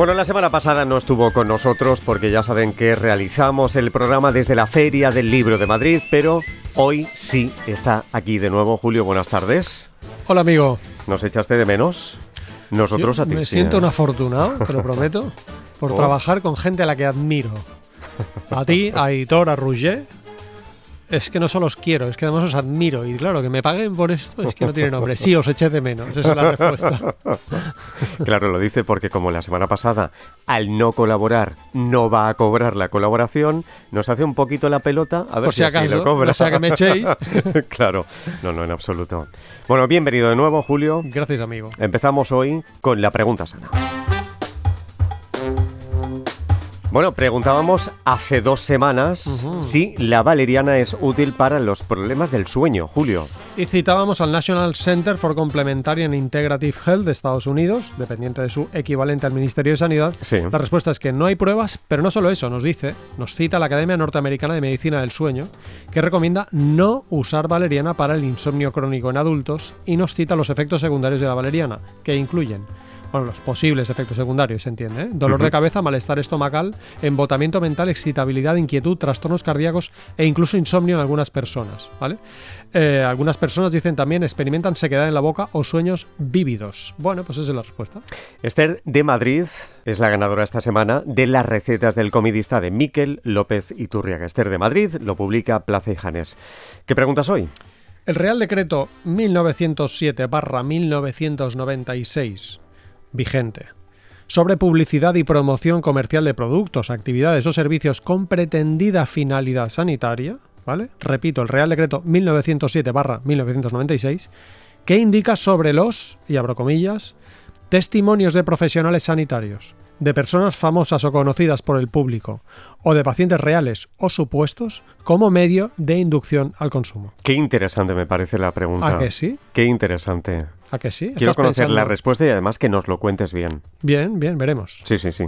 Bueno, la semana pasada no estuvo con nosotros porque ya saben que realizamos el programa desde la Feria del Libro de Madrid, pero hoy sí está aquí de nuevo. Julio, buenas tardes. Hola, amigo. ¿Nos echaste de menos? Nosotros Yo a ti. Me siento ¿eh? un afortunado, te lo prometo, por Oh. trabajar con gente a la que admiro. A ti, a Hitor, a Rouget. Es que no solo os quiero, es que además os admiro. Y claro, que me paguen por esto es que no tiene nombre. Sí, os eché de menos. Esa es la respuesta. Claro, lo dice porque como la semana pasada, al no colaborar, no va a cobrar la colaboración, nos hace un poquito la pelota a ver Por si acaso, lo cobra. no sea que me echéis. claro, no, no, en absoluto. Bueno, bienvenido de nuevo, Julio. Gracias, amigo. Empezamos hoy con la pregunta sana. Bueno, preguntábamos hace dos semanas si la valeriana es útil para los problemas del sueño, Julio. Y citábamos al National Center for Complementary and Integrative Health de Estados Unidos, dependiente de su equivalente al Ministerio de Sanidad. Sí. La respuesta es que no hay pruebas, pero no solo eso, nos dice, nos cita la Academia Norteamericana de Medicina del Sueño, que recomienda no usar valeriana para el insomnio crónico en adultos y nos cita los efectos secundarios de la valeriana, que incluyen bueno, los posibles efectos secundarios, se entiende. ¿eh? Dolor de cabeza, malestar estomacal, embotamiento mental, excitabilidad, inquietud, trastornos cardíacos e incluso insomnio en algunas personas. ¿vale? Eh, algunas personas dicen también experimentan sequedad en la boca o sueños vívidos. Bueno, pues esa es la respuesta. Esther de Madrid es la ganadora esta semana de las recetas del comidista de Miquel López Iturriaga. Esther de Madrid lo publica Plaza y Janes. ¿Qué preguntas hoy? El Real Decreto 1907-1996, vigente, sobre publicidad y promoción comercial de productos, actividades o servicios con pretendida finalidad sanitaria, ¿vale? Repito, el Real Decreto 1907-1996, que indica sobre los, y abro comillas, testimonios de profesionales sanitarios, de personas famosas o conocidas por el público, o de pacientes reales o supuestos, como medio de inducción al consumo. Qué interesante me parece la pregunta. ¿A que sí? Qué interesante. ¿A que sí? Quiero ¿Estás conocer la respuesta y además que nos lo cuentes bien. Bien, bien, veremos. Sí, sí, sí.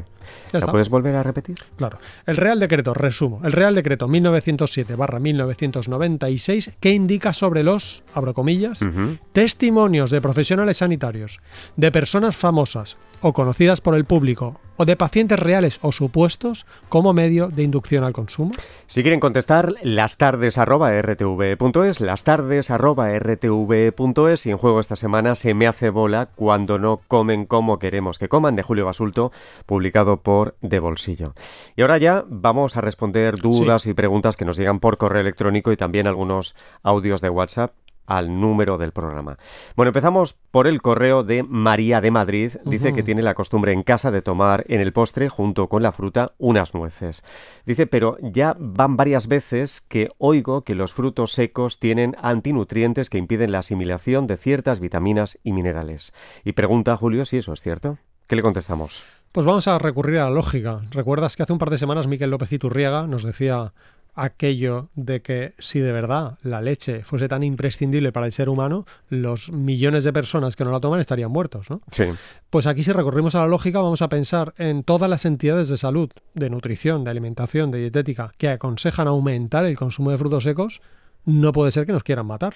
¿La puedes volver a repetir? Claro. El Real Decreto, resumo, el Real Decreto 1907-1996 que indica sobre los, abro comillas, Ujú. testimonios de profesionales sanitarios, de personas famosas o conocidas por el público, o de pacientes reales o supuestos como medio de inducción al consumo. Si quieren contestar, las tardes arroba rtv.es, las tardes arroba rtv.es y en juego esta semana se me hace bola cuando no comen como queremos que coman de Julio Basulto, publicado por De Bolsillo. Y ahora ya vamos a responder dudas y preguntas que nos llegan por correo electrónico y también algunos audios de WhatsApp al número del programa. Bueno, empezamos por el correo de María de Madrid. Dice que tiene la costumbre en casa de tomar en el postre, junto con la fruta, unas nueces. Dice, pero ya van varias veces que oigo que los frutos secos tienen antinutrientes que impiden la asimilación de ciertas vitaminas y minerales. Y pregunta a Julio si eso es cierto. ¿Qué le contestamos? Pues vamos a recurrir a la lógica. ¿Recuerdas que hace un par de semanas Miquel López Iturriaga nos decía aquello de que si de verdad la leche fuese tan imprescindible para el ser humano, los millones de personas que no la toman estarían muertos, ¿no? Sí. Pues aquí si recurrimos a la lógica vamos a pensar en todas las entidades de salud, de nutrición, de alimentación, de dietética, que aconsejan aumentar el consumo de frutos secos, no puede ser que nos quieran matar.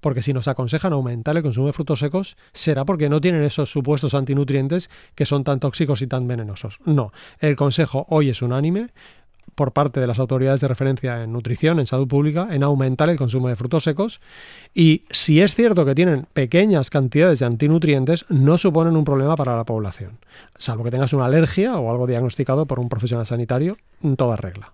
Porque si nos aconsejan aumentar el consumo de frutos secos, será porque no tienen esos supuestos antinutrientes que son tan tóxicos y tan venenosos. No, el consejo hoy es unánime por parte de las autoridades de referencia en nutrición, en salud pública, en aumentar el consumo de frutos secos. Y si es cierto que tienen pequeñas cantidades de antinutrientes, no suponen un problema para la población. Salvo que tengas una alergia o algo diagnosticado por un profesional sanitario, en toda regla.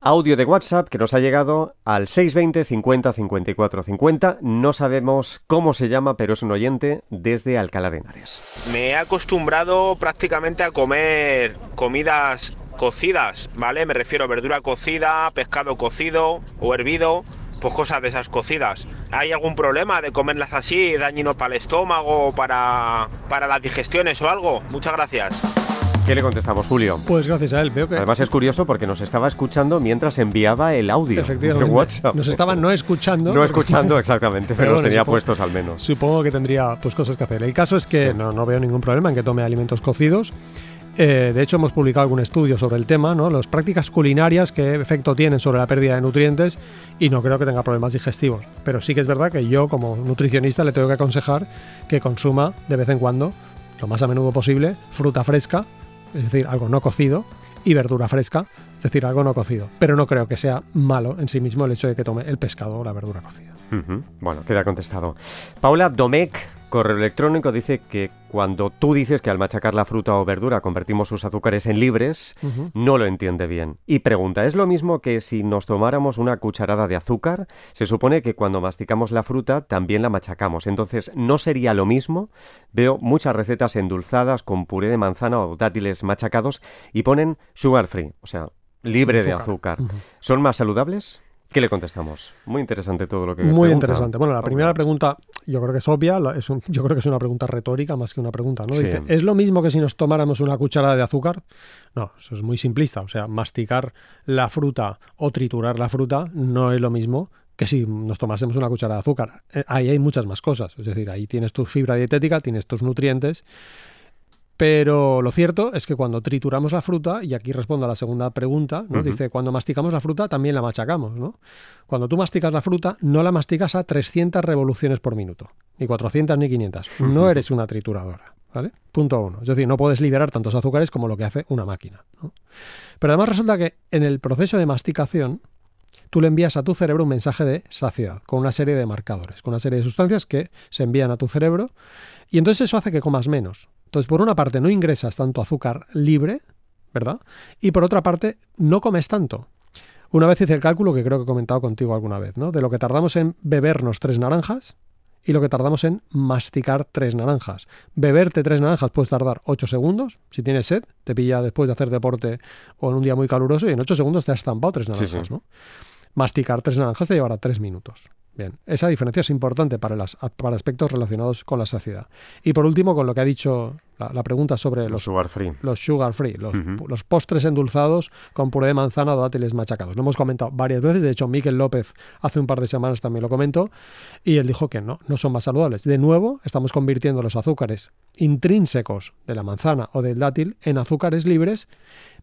Audio de WhatsApp que nos ha llegado al 620 50 54 50. No sabemos cómo se llama, pero es un oyente desde Alcalá de Henares. Me he acostumbrado prácticamente a comer comidas cocidas, ¿vale? Me refiero a verdura cocida, pescado cocido o hervido, pues cosas de esas cocidas. ¿Hay algún problema de comerlas así, dañino para el estómago, para, para las digestiones o algo? Muchas gracias. ¿Qué le contestamos, Julio? Pues gracias a él, veo que Además es curioso porque nos estaba escuchando mientras enviaba el audio de efectivamente WhatsApp. nos estaban no escuchando. No escuchando exactamente, pero, Pero los bueno, tenía supongo- puestos al menos. Supongo que tendría pues cosas que hacer. El caso es que Sí. no, no veo ningún problema en que tome alimentos cocidos. Eh, de hecho, hemos publicado algún estudio sobre el tema, ¿no? Las prácticas culinarias, qué efecto tienen sobre la pérdida de nutrientes, y no creo que tenga problemas digestivos. Pero sí que es verdad que yo, como nutricionista, le tengo que aconsejar que consuma de vez en cuando lo más a menudo posible, fruta fresca, es decir, algo no cocido, y verdura fresca, es decir, algo no cocido. Pero no creo que sea malo en sí mismo el hecho de que tome el pescado o la verdura cocida. Bueno, queda contestado. Paula Domecq, correo electrónico, dice que cuando tú dices que al machacar la fruta o verdura convertimos sus azúcares en libres, no lo entiende bien. Y pregunta, ¿es lo mismo que si nos tomáramos una cucharada de azúcar? Se supone que cuando masticamos la fruta también la machacamos. Entonces, ¿no sería lo mismo? Veo muchas recetas endulzadas con puré de manzana o dátiles machacados y ponen sugar free, o sea, libre de azúcar. ¿Son más saludables? ¿Qué le contestamos? Muy interesante todo lo que Muy pregunta. interesante. Bueno, la primera pregunta yo creo que es obvia, es un- yo creo que es una pregunta retórica más que una pregunta, ¿no? Sí. Dice, ¿es lo mismo que si nos tomáramos una cucharada de azúcar? No, eso es muy simplista, o sea, masticar la fruta o triturar la fruta no es lo mismo que si nos tomásemos una cucharada de azúcar. Eh, Ahí hay muchas más cosas, es decir, ahí tienes tu fibra dietética, tienes tus nutrientes, pero lo cierto es que cuando trituramos la fruta, y aquí respondo a la segunda pregunta, ¿no? Dice, cuando masticamos la fruta también la machacamos, ¿no? Cuando tú masticas la fruta, no la masticas a 300 revoluciones por minuto, ni 400 ni 500. No eres una trituradora, ¿vale? Punto uno. Es decir, no puedes liberar tantos azúcares como lo que hace una máquina. ¿no? Pero además resulta que en el proceso de masticación, tú le envías a tu cerebro un mensaje de saciedad, con una serie de marcadores, con una serie de sustancias que se envían a tu cerebro, y entonces eso hace que comas menos. Entonces, por una parte, no ingresas tanto azúcar libre, ¿verdad? Y por otra parte, no comes tanto. Una vez hice el cálculo que creo que he comentado contigo alguna vez, ¿no? De lo que tardamos en bebernos tres naranjas y lo que tardamos en masticar tres naranjas. Beberte tres naranjas puedes tardar 8 segundos. Si tienes sed, te pilla después de hacer deporte o en un día muy caluroso y en 8 segundos te has estampado tres Sí, naranjas, sí. ¿no? Masticar tres naranjas te llevará tres minutos. Bien, esa diferencia es importante para, las, para aspectos relacionados con la saciedad. Y por último, con lo que ha dicho la, la pregunta sobre Los los sugar free. los sugar free, los, los postres endulzados con puré de manzana o dátiles machacados. Lo hemos comentado varias veces, de hecho Miquel López hace un par de semanas también lo comentó y él dijo que no, no son más saludables. De nuevo, estamos convirtiendo los azúcares intrínsecos de la manzana o del dátil en azúcares libres,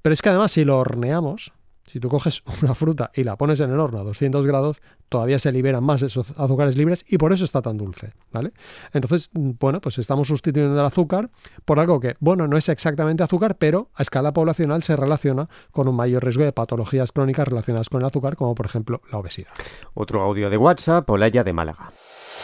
pero es que además si lo horneamos, si tú coges una fruta y la pones en el horno a 200 grados, todavía se liberan más esos azúcares libres y por eso está tan dulce, ¿vale? Entonces, mm, bueno, pues estamos sustituyendo el azúcar por algo que, bueno, no es exactamente azúcar, pero a escala poblacional se relaciona con un mayor riesgo de patologías crónicas relacionadas con el azúcar, como por ejemplo la obesidad. Otro audio de WhatsApp, Olaya de Málaga.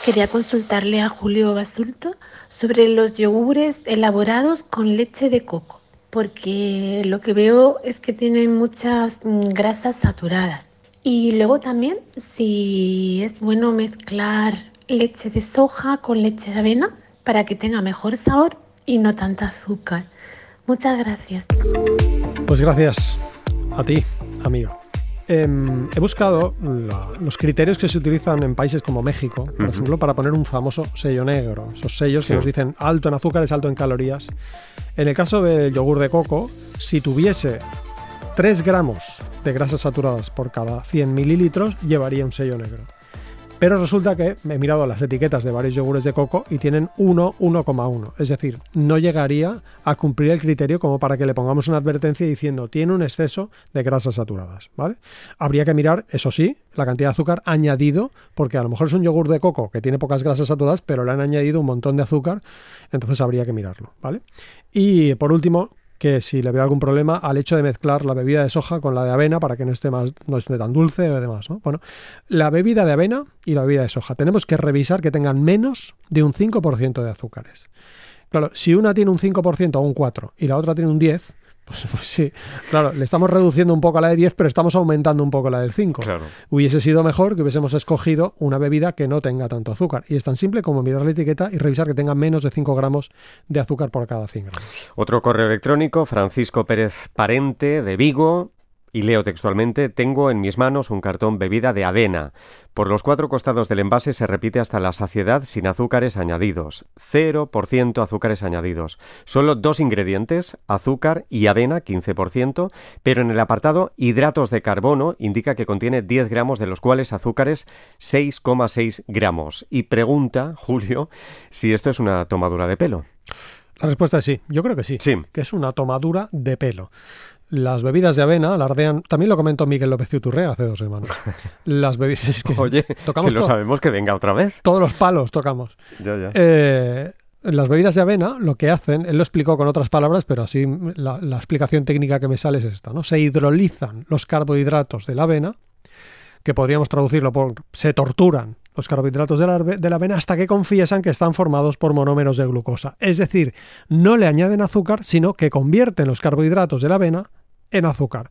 Quería consultarle a Julio Basulto sobre los yogures elaborados con leche de coco, porque lo que veo es que tienen muchas mm, grasas saturadas. Y luego también si es bueno mezclar leche de soja con leche de avena para que tenga mejor sabor y no tanta azúcar. Muchas gracias. Pues gracias a ti, amigo. Em, he buscado los criterios que se utilizan en países como México, por ejemplo, para poner un famoso sello negro. Esos sellos Sí. que nos dicen alto en azúcares, alto en calorías. En el caso del yogur de coco, si tuviese 3 gramos de grasas saturadas por cada 100 mililitros, llevaría un sello negro. Pero resulta que he mirado las etiquetas de varios yogures de coco y tienen 1, 1,1. Es decir, no llegaría a cumplir el criterio como para que le pongamos una advertencia diciendo tiene un exceso de grasas saturadas. ¿vale? Habría que mirar, eso sí, la cantidad de azúcar añadido, porque a lo mejor es un yogur de coco que tiene pocas grasas saturadas, pero le han añadido un montón de azúcar, entonces habría que mirarlo. ¿vale? Y por último, que si le veo algún problema al hecho de mezclar la bebida de soja con la de avena para que no esté más no esté tan dulce o demás, ¿no? Bueno, la bebida de avena y la bebida de soja tenemos que revisar que tengan menos de un 5% de azúcares. Claro, si una tiene un 5% o un 4 y la otra tiene un 10, pues, pues sí, claro, le estamos reduciendo un poco a la de 10, pero estamos aumentando un poco la del 5. Claro. Hubiese sido mejor que hubiésemos escogido una bebida que no tenga tanto azúcar. Y es tan simple como mirar la etiqueta y revisar que tenga menos de 5 gramos de azúcar por cada 100 gramos. Otro correo electrónico, Francisco Pérez Parente, de Vigo. Y leo textualmente, tengo en mis manos un cartón bebida de avena. Por los cuatro costados del envase se repite hasta la saciedad sin azúcares añadidos. 0% azúcares añadidos. Solo dos ingredientes, azúcar y avena, 15%, pero en el apartado hidratos de carbono indica que contiene 10 gramos, de los cuales azúcares 6,6 gramos. Y pregunta, Julio, si esto es una tomadura de pelo. La respuesta es sí, yo creo que sí, Sí. que es una tomadura de pelo. Las bebidas de avena alardean, también lo comentó Miguel López Ciuturre hace dos semanas. Las bebidas, es que Oye, tocamos si lo sabemos que venga otra vez. todos los palos tocamos. Ya, ya. Eh, Las bebidas de avena lo que hacen, él lo explicó con otras palabras, pero así la, la explicación técnica que me sale es esta, ¿no? Se hidrolizan los carbohidratos de la avena, que podríamos traducirlo por se torturan los carbohidratos de la, de la, avena hasta que confiesan que están formados por monómeros de glucosa. Es decir, no le añaden azúcar, sino que convierten los carbohidratos de la avena en azúcar.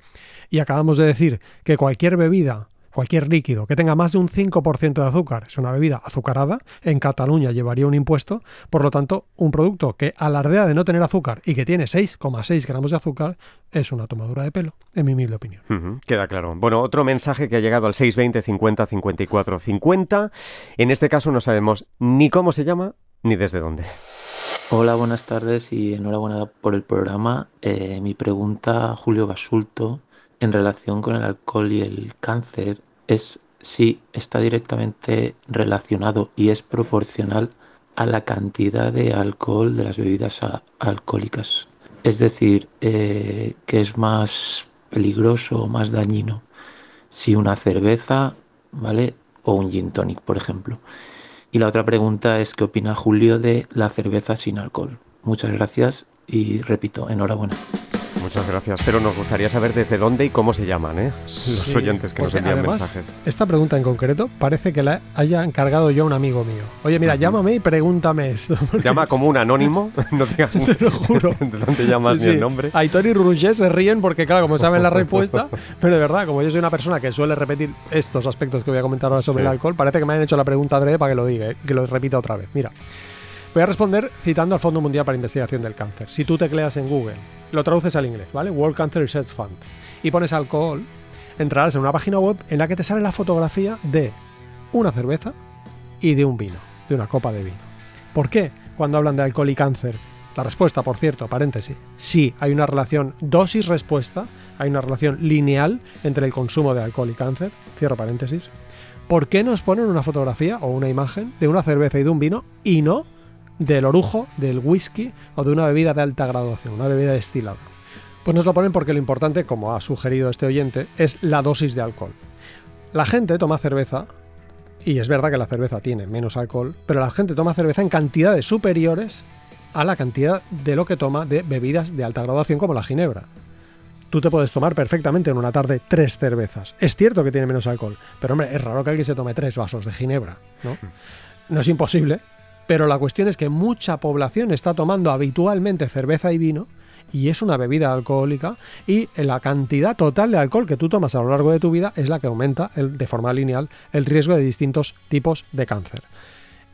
Y acabamos de decir que cualquier bebida cualquier líquido que tenga más de un 5% de azúcar es una bebida azucarada, en Cataluña llevaría un impuesto, por lo tanto, un producto que alardea de no tener azúcar y que tiene 6,6 gramos de azúcar es una tomadura de pelo, en mi humilde opinión. queda claro. Bueno, otro mensaje que ha llegado al 620 50 54 50. En este caso no sabemos ni cómo se llama ni desde dónde. Hola, buenas tardes y enhorabuena por el programa. Eh, mi pregunta, Julio Basulto, en relación con el alcohol y el cáncer es si está directamente relacionado y es proporcional a la cantidad de alcohol de las bebidas alcohólicas. Es decir, eh, que es más peligroso o más dañino si una cerveza, ¿vale? O un gin tonic, por ejemplo. Y la otra pregunta es qué opina Julio de la cerveza sin alcohol. Muchas gracias y repito, enhorabuena. Muchas gracias, pero nos gustaría saber desde dónde y cómo se llaman ¿eh? los oyentes que nos envían mensajes. Esta pregunta en concreto parece que la haya encargado yo a un amigo mío. Oye, mira, llámame y pregúntame esto. Llama como un anónimo, no digas Te lo juro. de dónde llamas ni el nombre. Aitor y Roger se ríen porque, claro, como saben la respuesta, pero de verdad, como yo soy una persona que suele repetir estos aspectos que voy a comentar ahora sobre el alcohol, parece que me han hecho la pregunta adrede para que lo diga y que lo repita otra vez. Mira. Voy a responder citando al Fondo Mundial para Investigación del Cáncer. Si tú tecleas en Google, lo traduces al inglés, ¿vale? World Cancer Research Fund, y pones alcohol, entrarás en una página web en la que te sale la fotografía de una cerveza y de un vino, de una copa de vino. ¿Por qué cuando hablan de alcohol y cáncer? La respuesta, por cierto, paréntesis, sí, hay una relación dosis-respuesta, hay una relación lineal entre el consumo de alcohol y cáncer, cierro paréntesis. ¿Por qué nos ponen una fotografía o una imagen de una cerveza y de un vino y no del orujo, del whisky o de una bebida de alta graduación, una bebida destilada. Pues nos lo ponen porque lo importante, como ha sugerido este oyente, es la dosis de alcohol. La gente toma cerveza, y es verdad que la cerveza tiene menos alcohol, pero la gente toma cerveza en cantidades superiores a la cantidad de lo que toma de bebidas de alta graduación como la ginebra. Tú te puedes tomar perfectamente en una tarde tres cervezas. Es cierto que tiene menos alcohol, pero hombre, es raro que alguien se tome tres vasos de ginebra, ¿no? No es imposible, pero la cuestión es que mucha población está tomando habitualmente cerveza y vino y es una bebida alcohólica y la cantidad total de alcohol que tú tomas a lo largo de tu vida es la que aumenta de forma lineal el riesgo de distintos tipos de cáncer.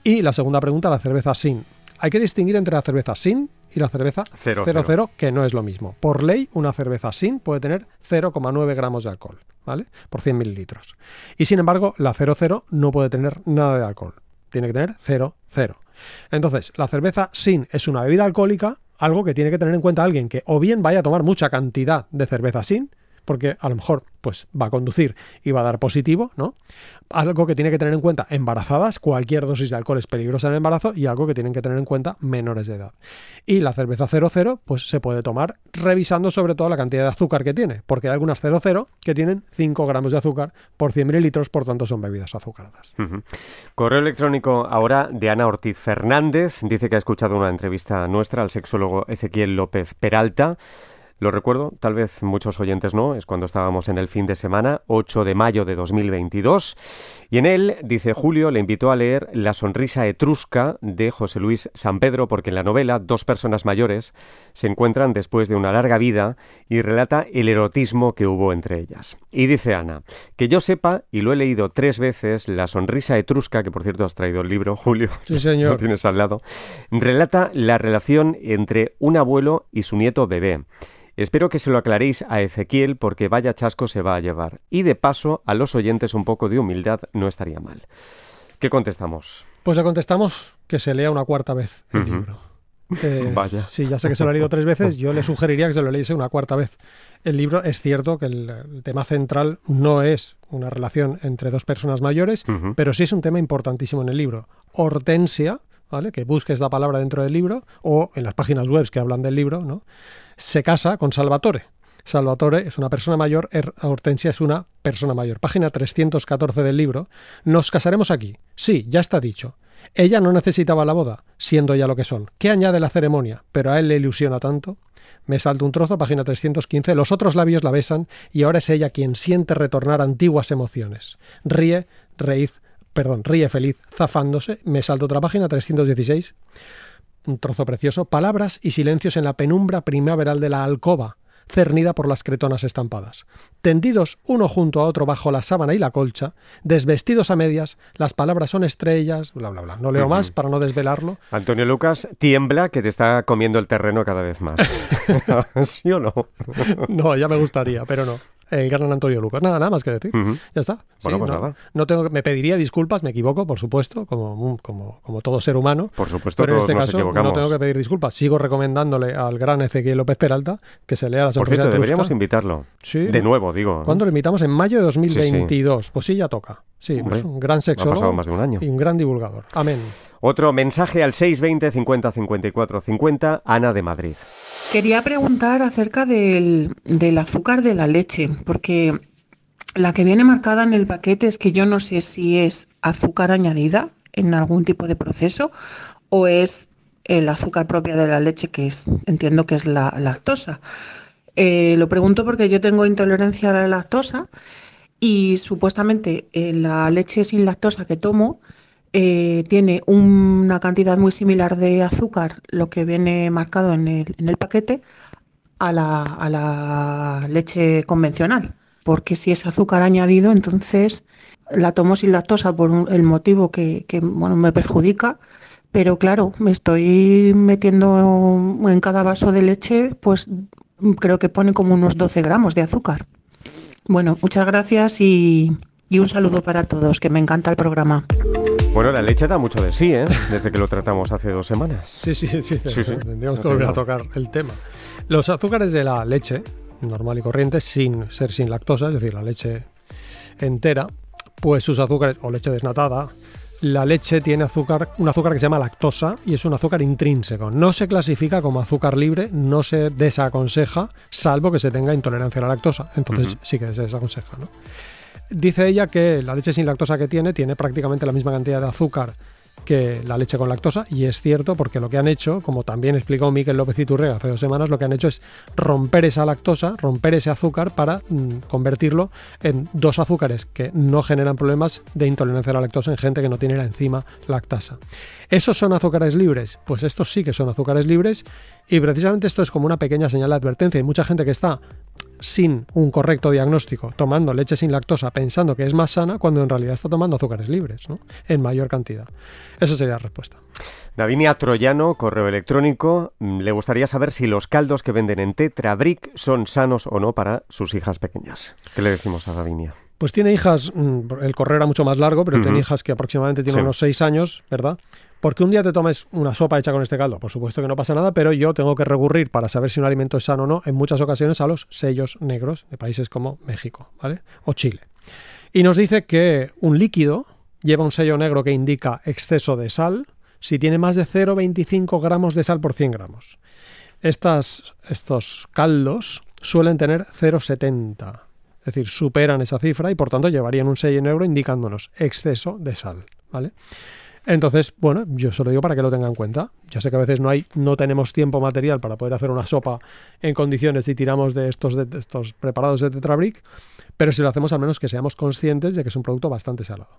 Y la segunda pregunta, la cerveza sin. Hay que distinguir entre la cerveza sin y la cerveza 00, que no es lo mismo. Por ley, una cerveza sin puede tener 0,9 gramos de alcohol, ¿vale? Por 100 mililitros. Y sin embargo, la 00 no puede tener nada de alcohol. Tiene que tener 0,0. Entonces, la cerveza sin es una bebida alcohólica, algo que tiene que tener en cuenta alguien que o bien vaya a tomar mucha cantidad de cerveza sin, porque a lo mejor pues va a conducir y va a dar positivo, ¿no? Algo que tiene que tener en cuenta embarazadas, cualquier dosis de alcohol es peligrosa en el embarazo y algo que tienen que tener en cuenta menores de edad. Y la cerveza 00 pues se puede tomar revisando sobre todo la cantidad de azúcar que tiene, porque hay algunas 00 que tienen 5 gramos de azúcar por 100 mililitros, por tanto son bebidas azucaradas. Correo electrónico ahora de Ana Ortiz Fernández, dice que ha escuchado una entrevista nuestra al sexólogo Ezequiel López Peralta. Lo recuerdo, tal vez muchos oyentes no, es cuando estábamos en el fin de semana, 8 de mayo de 2022, y en él, dice Julio, le invitó a leer La sonrisa etrusca de José Luis San Pedro, porque en la novela dos personas mayores se encuentran después de una larga vida y relata el erotismo que hubo entre ellas. Y dice Ana, que yo sepa, y lo he leído tres veces, La sonrisa etrusca, que por cierto has traído el libro, Julio, sí, señor. lo tienes al lado, relata la relación entre un abuelo y su nieto bebé. Espero que se lo aclaréis a Ezequiel porque vaya chasco se va a llevar. Y de paso, a los oyentes un poco de humildad no estaría mal. ¿Qué contestamos? Pues le contestamos que se lea una cuarta vez el libro. Vaya. Sí, ya sé que se lo ha leído tres veces, yo le sugeriría que se lo leyese una cuarta vez. El libro es cierto que el, tema central no es una relación entre dos personas mayores, pero sí es un tema importantísimo en el libro. Hortensia, ¿vale? Que busques la palabra dentro del libro o en las páginas web que hablan del libro, ¿no? Se casa con Salvatore. Salvatore es una persona mayor, er, Hortensia es una persona mayor. Página 314 del libro. ¿Nos casaremos aquí? Sí, ya está dicho. Ella no necesitaba la boda, siendo ya lo que son. ¿Qué añade la ceremonia? Pero a él le ilusiona tanto. Me salto un trozo, página 315. Los otros labios la besan y ahora es ella quien siente retornar antiguas emociones. Ríe, reíz, perdón, ríe feliz, zafándose. Me salto otra página 316. Un trozo precioso. Palabras y silencios en la penumbra primaveral de la alcoba cernida por las cretonas estampadas. Tendidos uno junto a otro bajo la sábana y la colcha, desvestidos a medias, las palabras son estrellas, bla, bla, bla. No leo más para no desvelarlo. Antonio Lucas, tiembla que te está comiendo el terreno cada vez más. ¿Sí o no? no, ya me gustaría, pero no el gran Antonio Lucas. Nada, nada más que decir. Ya está. Bueno, pues no, nada. No tengo, me pediría disculpas, me equivoco, por supuesto, como, como, como todo ser humano. Por supuesto, pero en este caso no tengo que pedir disculpas. Sigo recomendándole al gran Ezequiel López Peralta que se lea la Por cierto, de deberíamos invitarlo. Sí. De nuevo, digo. ¿eh? ¿Cuándo lo invitamos? En mayo de 2022. Pues sí, ya toca. Sí, Hombre, pues un gran Ha sexólogo pasado más de un año. y un gran divulgador. Amén. Otro mensaje al 620 50 54 50, Ana de Madrid. Quería preguntar acerca del, azúcar de la leche, porque la que viene marcada en el paquete es que yo no sé si es azúcar añadida en algún tipo de proceso o es el azúcar propia de la leche, que es, entiendo que es la lactosa. Eh, lo pregunto porque yo tengo intolerancia a la lactosa y supuestamente eh, la leche sin lactosa que tomo eh, tiene una cantidad muy similar de azúcar, lo que viene marcado en el, en el paquete, a la, leche convencional. Porque si es azúcar añadido, entonces la tomo sin lactosa por un- el motivo que, que, bueno, me perjudica. Pero claro, me estoy metiendo en cada vaso de leche, pues creo que pone como unos 12 gramos de azúcar. Bueno, muchas gracias y, y un saludo para todos, que me encanta el programa. Bueno, la leche da mucho de sí, ¿eh? Desde que lo tratamos hace dos semanas. Sí, sí, sí. Sí, sí. Tendríamos que volver a tocar el tema. Los azúcares de la leche, normal y corriente, sin ser sin lactosa, es decir, la leche entera, pues sus azúcares, o leche desnatada, la leche tiene azúcar, un azúcar que se llama lactosa y es un azúcar intrínseco. No se clasifica como azúcar libre, no se desaconseja, salvo que se tenga intolerancia a la lactosa. Entonces sí que se desaconseja, ¿no? Dice ella que la leche sin lactosa que tiene tiene prácticamente la misma cantidad de azúcar que la leche con lactosa y es cierto porque lo que han hecho, como también explicó Miquel López Iturrega hace dos semanas, lo que han hecho es romper esa lactosa, romper ese azúcar para mm, convertirlo en dos azúcares que no generan problemas de intolerancia a la lactosa en gente que no tiene la enzima lactasa. ¿Esos son azúcares libres? Pues estos sí que son azúcares libres y precisamente esto es como una pequeña señal de advertencia. Hay mucha gente que está sin un correcto diagnóstico, tomando leche sin lactosa, pensando que es más sana, cuando en realidad está tomando azúcares libres, ¿no? En mayor cantidad. Esa sería la respuesta. Davinia Troyano, correo electrónico, mm, le gustaría saber si los caldos que venden en Tetrabric son sanos o no para sus hijas pequeñas. ¿Qué le decimos a Davinia? Pues tiene hijas, mm, el correo era mucho más largo, pero tiene hijas que aproximadamente tienen Sí. unos 6 años, ¿verdad? Porque un día te tomes una sopa hecha con este caldo, por supuesto que no pasa nada, pero yo tengo que recurrir para saber si un alimento es sano o no, en muchas ocasiones a los sellos negros de países como México, ¿vale? O Chile. Y nos dice que un líquido lleva un sello negro que indica exceso de sal si tiene más de 0,25 gramos de sal por 100 gramos. Estas, estos caldos suelen tener 0,70. Es decir, superan esa cifra y por tanto llevarían un sello negro indicándonos exceso de sal. ¿Vale? Entonces, bueno, yo se lo digo para que lo tengan en cuenta. Ya sé que a veces no hay, no tenemos tiempo material para poder hacer una sopa en condiciones y tiramos de estos, de estos preparados de Tetrabric, pero si lo hacemos al menos que seamos conscientes de que es un producto bastante salado.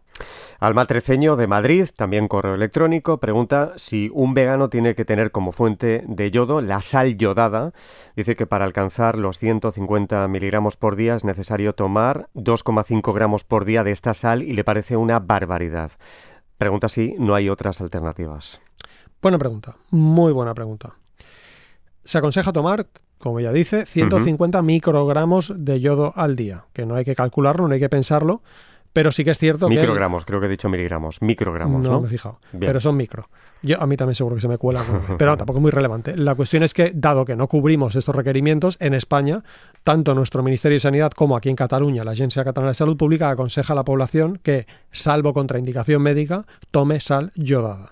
Alma Treceño de Madrid, también correo electrónico, pregunta si un vegano tiene que tener como fuente de yodo la sal yodada. Dice que para alcanzar los 150 miligramos por día es necesario tomar 2,5 gramos por día de esta sal y le parece una barbaridad. Pregunta si no hay otras alternativas. Buena pregunta, muy buena pregunta. Se aconseja tomar, como ya dice, 150 microgramos de yodo al día, que no hay que calcularlo, no hay que pensarlo, pero sí que es cierto que... Microgramos, creo que he dicho miligramos. Microgramos, no, ¿no? me he fijado. Bien. Pero son micro. Yo, a mí también seguro que se me cuela, pero tampoco es muy relevante. La cuestión es que, dado que no cubrimos estos requerimientos, en España, tanto nuestro Ministerio de Sanidad como aquí en Cataluña, la Agencia Catalana de Salud Pública aconseja a la población que, salvo contraindicación médica, tome sal yodada.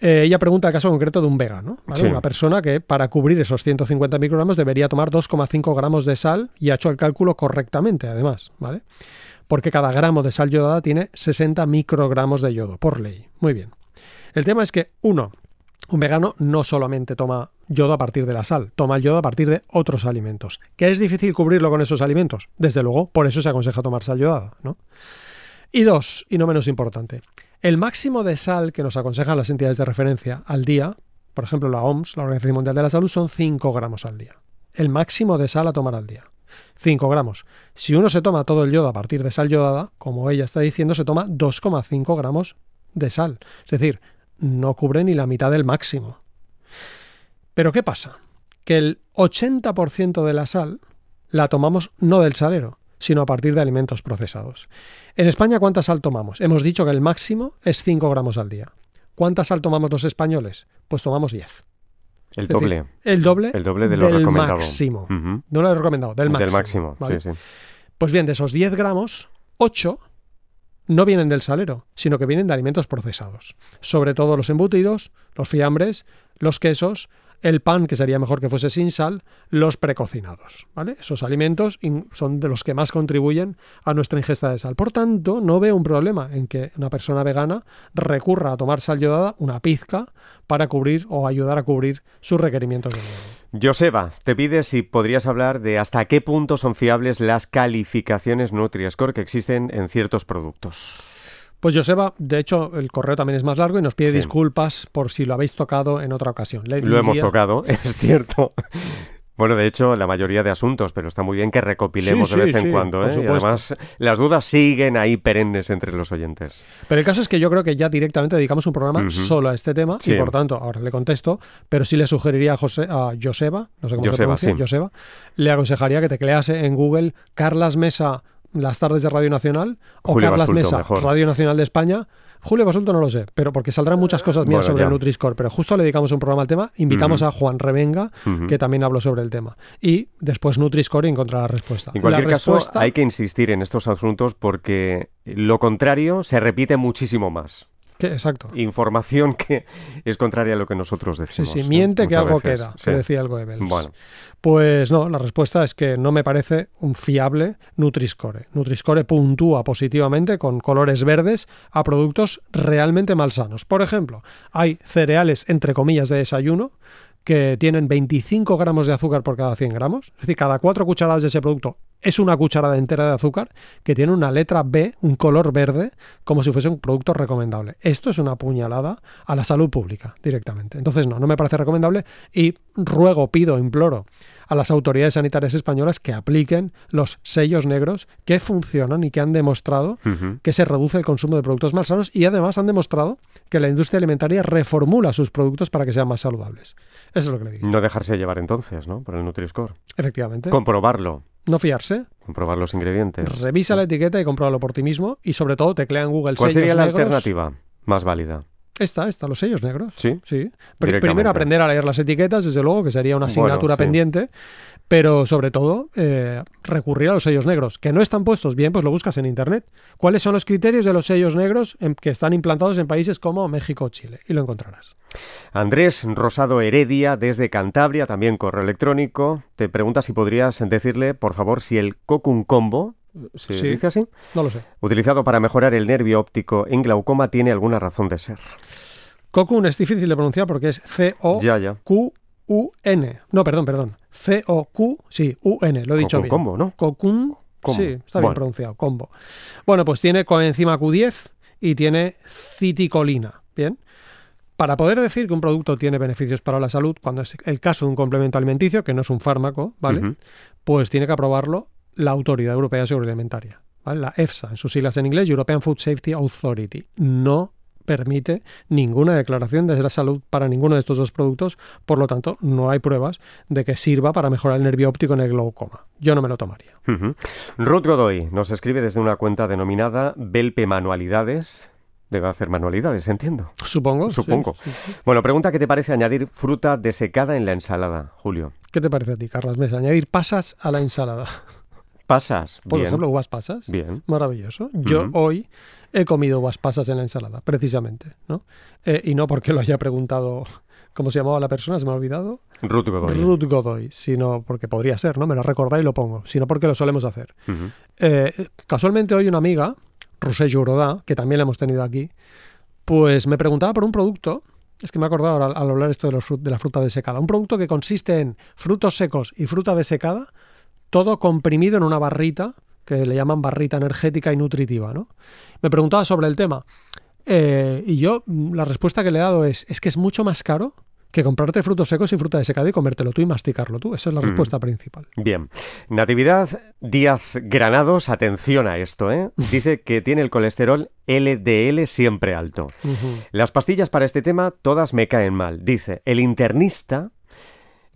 Eh, ella pregunta el caso concreto de un vegano, ¿vale? Sí. una persona que para cubrir esos 150 microgramos debería tomar 2,5 gramos de sal y ha hecho el cálculo correctamente, además, ¿vale? Porque cada gramo de sal yodada tiene 60 microgramos de yodo, por ley. Muy bien. El tema es que, uno, un vegano no solamente toma yodo a partir de la sal, toma el yodo a partir de otros alimentos. ¿Que es difícil cubrirlo con esos alimentos? Desde luego, por eso se aconseja tomar sal yodada, ¿no? Y dos, y no menos importante, el máximo de sal que nos aconsejan las entidades de referencia al día, por ejemplo la OMS, la Organización Mundial de la Salud, son 5 gramos al día. El máximo de sal a tomar al día. 5 gramos. Si uno se toma todo el yodo a partir de sal yodada, como ella está diciendo, se toma 2,5 gramos de sal. Es decir, no cubre ni la mitad del máximo. Pero ¿qué pasa? Que el 80% de la sal la tomamos no del salero, sino a partir de alimentos procesados. En España, ¿cuánta sal tomamos? Hemos dicho que el máximo es 5 gramos al día. ¿Cuánta sal tomamos los españoles? Pues tomamos 10. El Es doble. decir, el doble, El doble de lo del recomendado. máximo. No lo he recomendado, del máximo. Del máximo, ¿vale? sí, sí. Pues bien, de esos 10 gramos, 8 no vienen del salero, sino que vienen de alimentos procesados. Sobre todo los embutidos, los fiambres, los quesos, el pan, que sería mejor que fuese sin sal, los precocinados. ¿vale? Esos alimentos son de los que más contribuyen a nuestra ingesta de sal. Por tanto, no veo un problema en que una persona vegana recurra a tomar sal yodada, una pizca, para cubrir o ayudar a cubrir sus requerimientos de yodo. Joseba, te pide si podrías hablar de hasta qué punto son fiables las calificaciones Nutri-Score que existen en ciertos productos. Pues Joseba, de hecho, el correo también es más largo y nos pide Sí. disculpas por si lo habéis tocado en otra ocasión. Le Lo hemos tocado, es cierto. Bueno, de hecho, la mayoría de asuntos, pero está muy bien que recopilemos Sí, de sí, vez en sí, cuando. ¿eh? Y además, las dudas siguen ahí perennes entre los oyentes. Pero el caso es que yo creo que ya directamente dedicamos un programa solo a este tema y por tanto, ahora le contesto, pero sí le sugeriría a, José, a Joseba, no sé cómo se Joseba, pronuncia, sí. Joseba, le aconsejaría que teclease en Google Carlas Mesa, las tardes de Radio Nacional o Julio Carlas Basulto, Mesa, mejor. Radio Nacional de España. Julio Basulto no lo sé, pero porque saldrán muchas cosas mías Bueno, sobre. Nutri-Score, pero justo le dedicamos un programa al tema, invitamos a Juan Revenga, que también habló sobre el tema. Y después Nutri-Score y encontrar la respuesta. En cualquier la caso, respuesta, hay que insistir en estos asuntos porque lo contrario se repite muchísimo más. Que- exacto. Información que es contraria a lo que nosotros Sí, decimos. sí, ¿no? miente que algo veces, queda, sí. que decía Goebbels. Bueno, Pues no, la respuesta es que no me parece un fiable Nutri-Score. Nutri-Score puntúa positivamente con colores verdes a productos realmente malsanos. Por ejemplo, hay cereales entre comillas de desayuno que tienen 25 gramos de azúcar por cada 100 gramos. Es decir, cada cuatro cucharadas de ese producto es una cucharada entera de azúcar que tiene una letra B, un color verde, como si fuese un producto recomendable. Esto es una puñalada a la salud pública directamente. Entonces, no, no me parece recomendable y ruego, pido, imploro a las autoridades sanitarias españolas que apliquen los sellos negros que funcionan y que han demostrado que se reduce el consumo de productos más sanos y además han demostrado que la industria alimentaria reformula sus productos para que sean más saludables. Eso es lo que le digo. no dejarse llevar entonces, ¿no? Por el Nutri-Score. Efectivamente. Comprobarlo, No fiarse. comprobar los ingredientes. Revisa la etiqueta y compruébalo por ti mismo y sobre todo teclea en Google ¿Cuál sellos sería la negros. alternativa más válida? Esta, esta, los sellos negros. Sí. Sí. Primero aprender a leer las etiquetas, desde luego, que sería una Bueno, asignatura sí. pendiente, pero sobre todo eh, recurrir a los sellos negros, que no están puestos bien, pues lo buscas en internet. ¿Cuáles son los criterios de los sellos negros en- que están implantados en países como México o Chile? Y lo encontrarás. Andrés Rosado Heredia, desde Cantabria, también correo electrónico, te pregunta si podrías decirle, por favor, si el Cocum Combo, ¿se Sí. dice así? No lo sé. Utilizado para mejorar el nervio óptico en glaucoma, tiene alguna razón de ser. Cocoon es difícil de pronunciar porque es. C-O-Q-U-N. No, perdón, perdón. C-O-Q, sí, U-N, lo he dicho bien. Combo, ¿no? Cocoon, sí, está Bueno. bien pronunciado, combo. Bueno, pues tiene coenzima Q10 y tiene citicolina, ¿bien? Para poder decir que un producto tiene beneficios para la salud, cuando es el caso de un complemento alimenticio, que no es un fármaco, ¿vale? Pues tiene que aprobarlo la Autoridad Europea de Seguridad Alimentaria, ¿vale? La EFSA, en sus siglas en inglés, European Food Safety Authority. No permite ninguna declaración de la salud para ninguno de estos dos productos, por lo tanto, no hay pruebas de que sirva para mejorar el nervio óptico en el glaucoma. Yo no me lo tomaría. Ujú. Ruth Godoy nos escribe desde una cuenta denominada Belpe Manualidades. Debe hacer manualidades, entiendo. Supongo. sí, Supongo. sí, sí. Bueno, pregunta qué te parece añadir fruta desecada en la ensalada, Julio. ¿Qué te parece a ti, Carlos Mesa? Añadir pasas a la ensalada. Pasas. Por Bien. ejemplo, uvas pasas. Bien. Maravilloso. Yo hoy he comido uvas pasas en la ensalada, precisamente. ¿no? Eh, y no porque lo haya preguntado cómo se llamaba la persona, se me ha olvidado. Ruth Godoy. Ruth Godoy, sino porque podría ser, ¿no? Me lo recordáis y lo pongo, sino porque lo solemos hacer. Eh, casualmente hoy una amiga, Rosé Jurodá, que también la hemos tenido aquí, Pues me preguntaba por un producto, es que me he acordado ahora al hablar esto de, los de la fruta desecada, un producto que consiste en frutos secos y fruta desecada, todo comprimido en una barrita, que le llaman barrita energética y nutritiva, ¿no? Me preguntaba sobre el tema. eh, y yo, mm, la respuesta que le he dado es, es que es mucho más caro que comprarte frutos secos y fruta desecada y comértelo tú y masticarlo tú. Esa es la Mm. respuesta principal. Bien. Natividad Díaz Granados, atención a esto, ¿eh? Dice que tiene el colesterol LDL siempre alto. Las pastillas para este tema todas me caen mal. Dice, el internista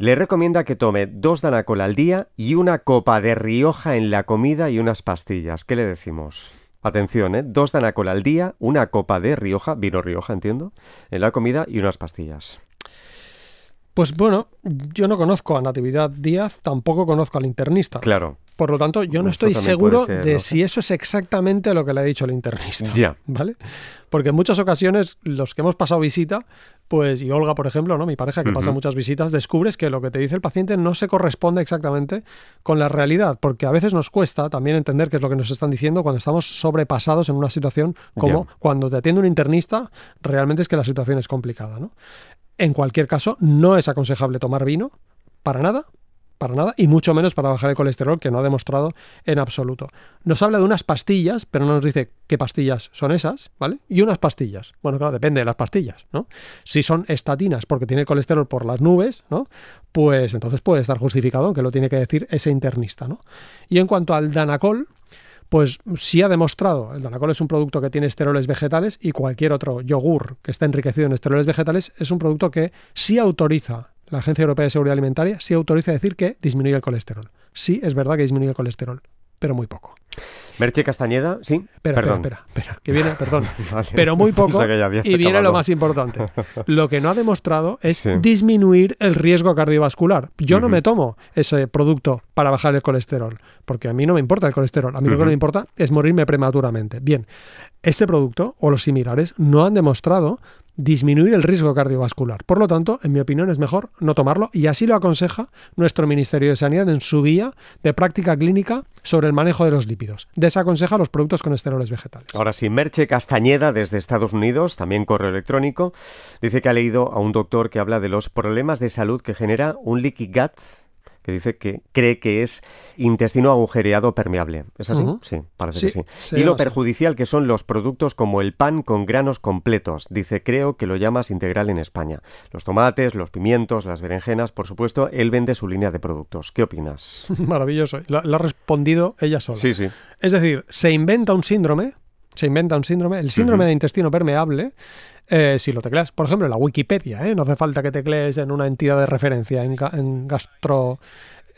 le recomienda que tome dos Danacol al día y una copa de Rioja en la comida y unas pastillas. ¿Qué le decimos? Atención, ¿eh? Dos Danacol al día, una copa de Rioja, vino Rioja, entiendo, en la comida y unas pastillas. Pues bueno, yo no conozco a Natividad Díaz, tampoco conozco al internista. Claro. Por lo tanto, yo no Esto estoy seguro ser, de no sé. si eso es exactamente lo que le ha dicho el internista. Ya. ¿Vale? Porque en muchas ocasiones, los que hemos pasado visita, pues, y Olga, por ejemplo, ¿no? Mi pareja que pasa muchas visitas, descubres que lo que te dice el paciente no se corresponde exactamente con la realidad. Porque a veces nos cuesta también entender qué es lo que nos están diciendo cuando estamos sobrepasados en una situación como cuando te atiende un internista, realmente es que la situación es complicada, ¿no? En cualquier caso, no es aconsejable tomar vino, para nada, para nada, y mucho menos para bajar el colesterol, que no ha demostrado en absoluto. Nos habla de unas pastillas, pero no nos dice qué pastillas son esas, ¿vale? Y unas pastillas. Bueno, claro, depende de las pastillas, ¿no? Si son estatinas porque tiene colesterol por las nubes, ¿no? Pues entonces puede estar justificado, aunque lo tiene que decir ese internista, ¿no? Y en cuanto al Danacol, pues sí ha demostrado, el Danacol es un producto que tiene esteroles vegetales y cualquier otro yogur que está enriquecido en esteroles vegetales es un producto que sí autoriza, la Agencia Europea de Seguridad Alimentaria sí autoriza decir que disminuye el colesterol. Sí, es verdad que disminuye el colesterol, pero muy poco. Merche Castañeda, sí. Espera, Perdón. espera, espera, espera, que viene, perdón, Vale. pero muy poco. Y viene acabado. lo más importante. Lo que no ha demostrado es Sí. disminuir el riesgo cardiovascular. Yo no me tomo ese producto para bajar el colesterol, porque a mí no me importa el colesterol. A mí lo que me importa es morirme prematuramente. Bien, este producto o los similares no han demostrado disminuir el riesgo cardiovascular. Por lo tanto, en mi opinión, es mejor no tomarlo y así lo aconseja nuestro Ministerio de Sanidad en su guía de práctica clínica sobre el manejo de los lípidos. Desaconseja los productos con esteroles vegetales. Ahora sí, Merche Castañeda desde Estados Unidos, también correo electrónico, dice que ha leído a un doctor que habla de los problemas de salud que genera un leaky que dice que cree que es intestino agujereado permeable. ¿Es así? Sí, parece Sí, que sí. Y lo perjudicial que son los productos como el pan con granos completos. Dice, creo que lo llamas integral en España. Los tomates, los pimientos, las berenjenas, por supuesto, él vende su línea de productos. ¿Qué opinas? Maravilloso. Lo, lo ha respondido ella sola. Sí, sí. Es decir, se inventa un síndrome, se inventa un síndrome, el síndrome de intestino permeable, eh, si lo tecleas, por ejemplo, en la Wikipedia, ¿eh? no hace falta que teclees en una entidad de referencia, en, ga- en gastro,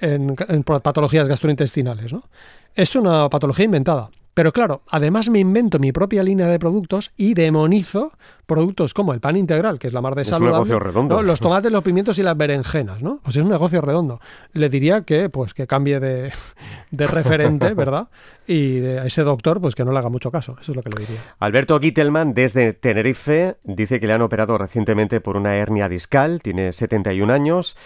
en, en patologías gastrointestinales, ¿no? Es una patología inventada. Pero claro, además me invento mi propia línea de productos y demonizo productos como el pan integral, que es la mar de Es un negocio redondo. ¿no? Los tomates, los pimientos y las berenjenas, ¿no? Pues es un negocio redondo. Le diría que, pues, que cambie de, de referente, ¿verdad? Y de a ese doctor, pues que no le haga mucho caso. Eso es lo que le diría. Alberto Gittelman, desde Tenerife, dice que le han operado recientemente por una hernia discal, tiene 71 años,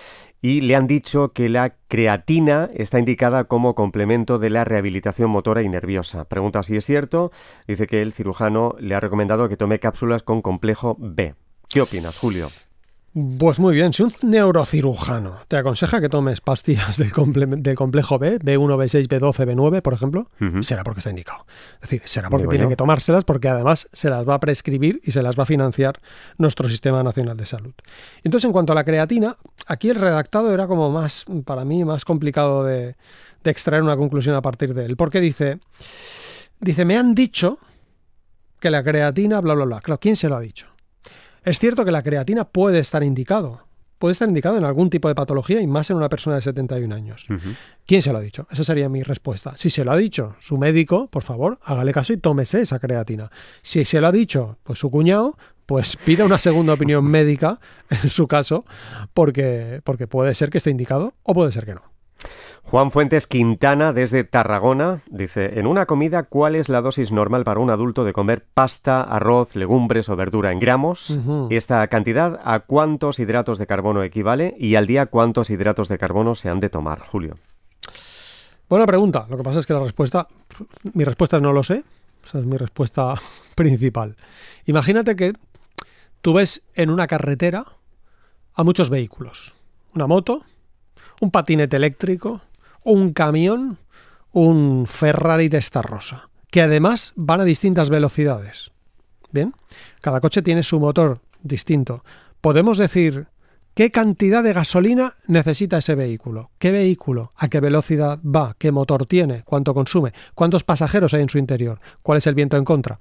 y le han dicho que la creatina está indicada como complemento de la rehabilitación motora y nerviosa. Pregunta si es cierto, dice que el cirujano le ha recomendado que tome cápsulas con complejo B. ¿Qué opinas, Julio? Pues muy bien, si un neurocirujano te aconseja que tomes pastillas del, comple- del complejo B, B1, B6, B12, B9, por ejemplo, será porque está indicado. Es decir, será porque tiene que tomárselas porque además se las va a prescribir y se las va a financiar nuestro Sistema Nacional de Salud. Entonces, en cuanto a la creatina, aquí el redactado era como más, para mí, más complicado de, de extraer una conclusión a partir de él, porque dice, dice, me han dicho que la creatina, bla, bla, bla. Claro, ¿quién se lo ha dicho? Es cierto que la creatina puede estar indicado. Puede estar indicado en algún tipo de patología y más en una persona de 71 años. Ujú. ¿Quién se lo ha dicho? Esa sería mi respuesta. Si se lo ha dicho su médico, por favor, hágale caso y tómese esa creatina. Si se lo ha dicho pues su cuñado, pues pida una segunda opinión médica en su caso, porque, porque puede ser que esté indicado o puede ser que no. Juan Fuentes Quintana, desde Tarragona, dice, en una comida, ¿cuál es la dosis normal para un adulto de comer pasta, arroz, legumbres o verdura en gramos? Ujú. Esta cantidad, ¿a cuántos hidratos de carbono equivale? Y al día, ¿cuántos hidratos de carbono se han de tomar, Julio? Buena pregunta. Lo que pasa es que la respuesta, mi respuesta es no lo sé. Esa es mi respuesta principal. Imagínate que tú ves en una carretera a muchos vehículos. Una moto, un patinete eléctrico, un camión, un Ferrari rosa, que además van a distintas velocidades. Bien, cada coche tiene su motor distinto. Podemos decir qué cantidad de gasolina necesita ese vehículo, qué vehículo, a qué velocidad va, qué motor tiene, cuánto consume, cuántos pasajeros hay en su interior, cuál es el viento en contra.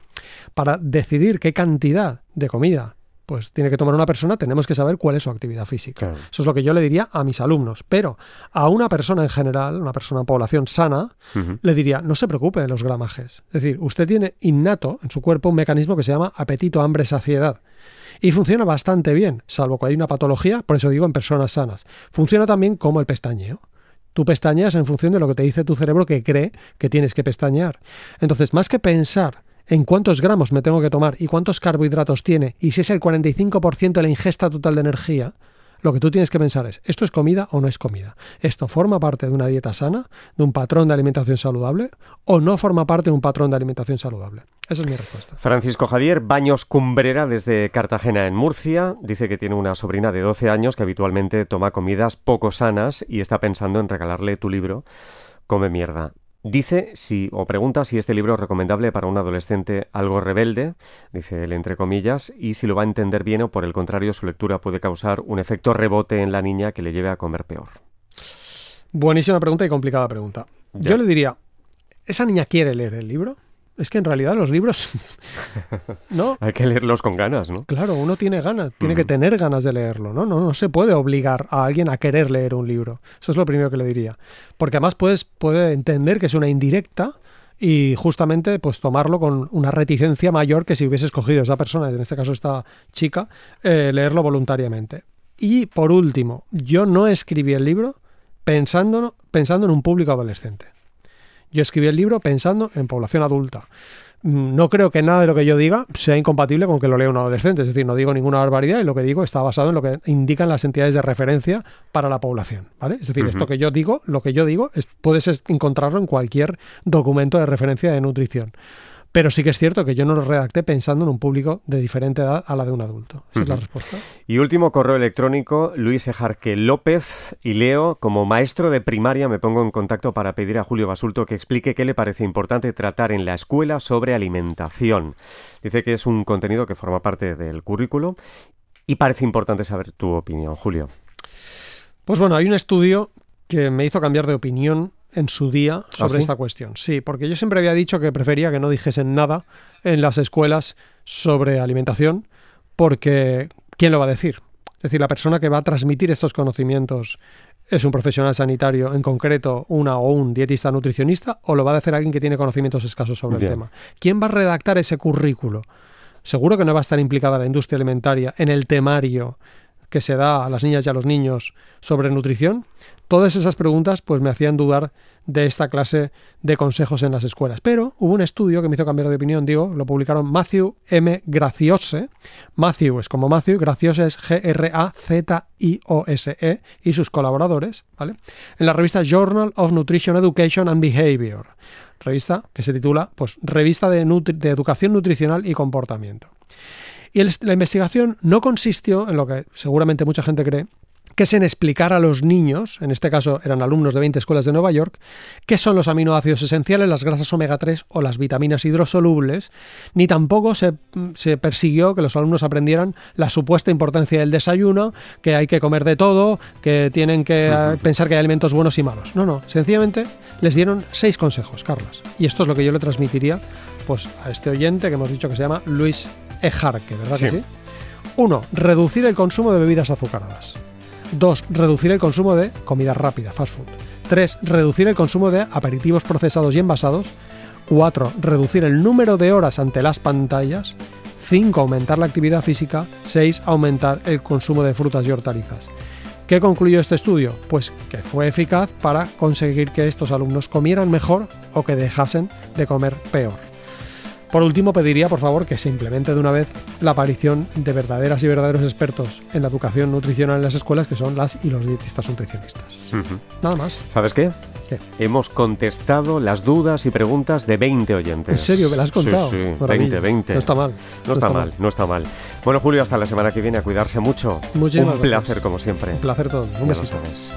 Para decidir qué cantidad de comida pues tiene que tomar una persona, tenemos que saber cuál es su actividad física. Eso es lo que yo le diría a mis alumnos. Pero a una persona en general, una persona en población sana, le diría, no se preocupe de los gramajes. Es decir, usted tiene innato en su cuerpo un mecanismo que se llama apetito, hambre, saciedad. Y funciona bastante bien, salvo que hay una patología, por eso digo en personas sanas. Funciona también como el pestañeo. Tú pestañeas en función de lo que te dice tu cerebro que cree que tienes que pestañear. Entonces, más que pensar en cuántos gramos me tengo que tomar y cuántos carbohidratos tiene y si es el 45% de la ingesta total de energía, lo que tú tienes que pensar es, ¿esto es comida o no es comida? ¿Esto forma parte de una dieta sana, de un patrón de alimentación saludable o no forma parte de un patrón de alimentación saludable? Esa es mi respuesta. Francisco Javier Baños Cumbrera desde Cartagena en Murcia dice que tiene una sobrina de 12 años que habitualmente toma comidas poco sanas y está pensando en regalarle tu libro Come mierda. Dice si, o pregunta si este libro es recomendable para un adolescente algo rebelde, dice él entre comillas, y si lo va a entender bien o por el contrario su lectura puede causar un efecto rebote en la niña que le lleve a comer peor. Buenísima pregunta y complicada pregunta. Yo le diría, ¿esa niña quiere leer el libro? Es que en realidad los libros, ¿no? Hay que leerlos con ganas, ¿no? Claro, uno tiene ganas, tiene que tener ganas de leerlo, ¿no? ¿no? No se puede obligar a alguien a querer leer un libro. Eso es lo primero que le diría. Porque además puedes, puede entender que es una indirecta y justamente pues tomarlo con una reticencia mayor que si hubiese escogido esa persona, en este caso esta chica, eh, leerlo voluntariamente. Y por último, yo no escribí el libro pensando, pensando en un público adolescente. Yo escribí el libro pensando en población adulta. Mm, no creo que nada de lo que yo diga sea incompatible con que lo lea un adolescente, es decir, no digo ninguna barbaridad y lo que digo está basado en lo que indican las entidades de referencia para la población, ¿vale? Es decir, esto que yo digo, lo que yo digo, es, puedes encontrarlo en cualquier documento de referencia de nutrición. Pero sí que es cierto que yo no lo redacté pensando en un público de diferente edad a la de un adulto. Esa es la respuesta. Y último correo electrónico, Luis Ejarque López y Leo, como maestro de primaria me pongo en contacto para pedir a Julio Basulto que explique qué le parece importante tratar en la escuela sobre alimentación. Dice que es un contenido que forma parte del currículo y parece importante saber tu opinión, Julio. Pues bueno, hay un estudio que me hizo cambiar de opinión en su día ¿Ah, sobre esta cuestión. Sí, porque yo siempre había dicho que prefería que no dijesen nada en las escuelas sobre alimentación, porque ¿quién lo va a decir? Es decir, la persona que va a transmitir estos conocimientos es un profesional sanitario, en concreto una o un dietista nutricionista, o lo va a hacer alguien que tiene conocimientos escasos sobre el tema. ¿Quién va a redactar ese currículo? Seguro que no va a estar implicada la industria alimentaria en el temario que se da a las niñas y a los niños sobre nutrición? Todas esas preguntas pues me hacían dudar de esta clase de consejos en las escuelas. Pero hubo un estudio que me hizo cambiar de opinión, digo, lo publicaron Matthew M. Graciose. Matthew es como Matthew, Graciose es G-R-A-Z-I-O-S-E y sus colaboradores, ¿vale? En la revista Journal of Nutrition Education and Behavior, revista que se titula, pues, Revista de, de Educación Nutricional y Comportamiento. Y la investigación no consistió en lo que seguramente mucha gente cree, que es en explicar a los niños, en este caso eran alumnos de 20 escuelas de Nueva York, qué son los aminoácidos esenciales, las grasas omega 3 o las vitaminas hidrosolubles, ni tampoco se, persiguió que los alumnos aprendieran la supuesta importancia del desayuno, que hay que comer de todo, que tienen que eh, pensar que hay alimentos buenos y malos. No, no, sencillamente les dieron seis consejos, Carlos. Y esto es lo que yo le transmitiría pues, a este oyente que hemos dicho que se llama Luis Ejarque, ¿verdad que sí? Uno, reducir el consumo de bebidas azucaradas. 2. Reducir el consumo de comida rápida, fast food. 3. Reducir el consumo de aperitivos procesados y envasados. 4. Reducir el número de horas ante las pantallas. 5. Aumentar la actividad física. 6. Aumentar el consumo de frutas y hortalizas. ¿Qué concluyó este estudio? Pues que fue eficaz para conseguir que estos alumnos comieran mejor o que dejasen de comer peor. Por último, pediría, por favor, que se implemente de una vez la aparición de verdaderas y verdaderos expertos en la educación nutricional en las escuelas, que son las y los dietistas nutricionistas. Nada más. ¿Sabes qué? ¿Qué? Hemos contestado las dudas y preguntas de 20 oyentes. ¿En serio? ¿Me las has contado? Sí, sí, Maravilla. 20, 20. No está mal. No está mal, no está mal. Bueno, Julio, hasta la semana que viene a cuidarse mucho. Muchísimas Un gracias. placer, como siempre. Un placer todo. Un besito.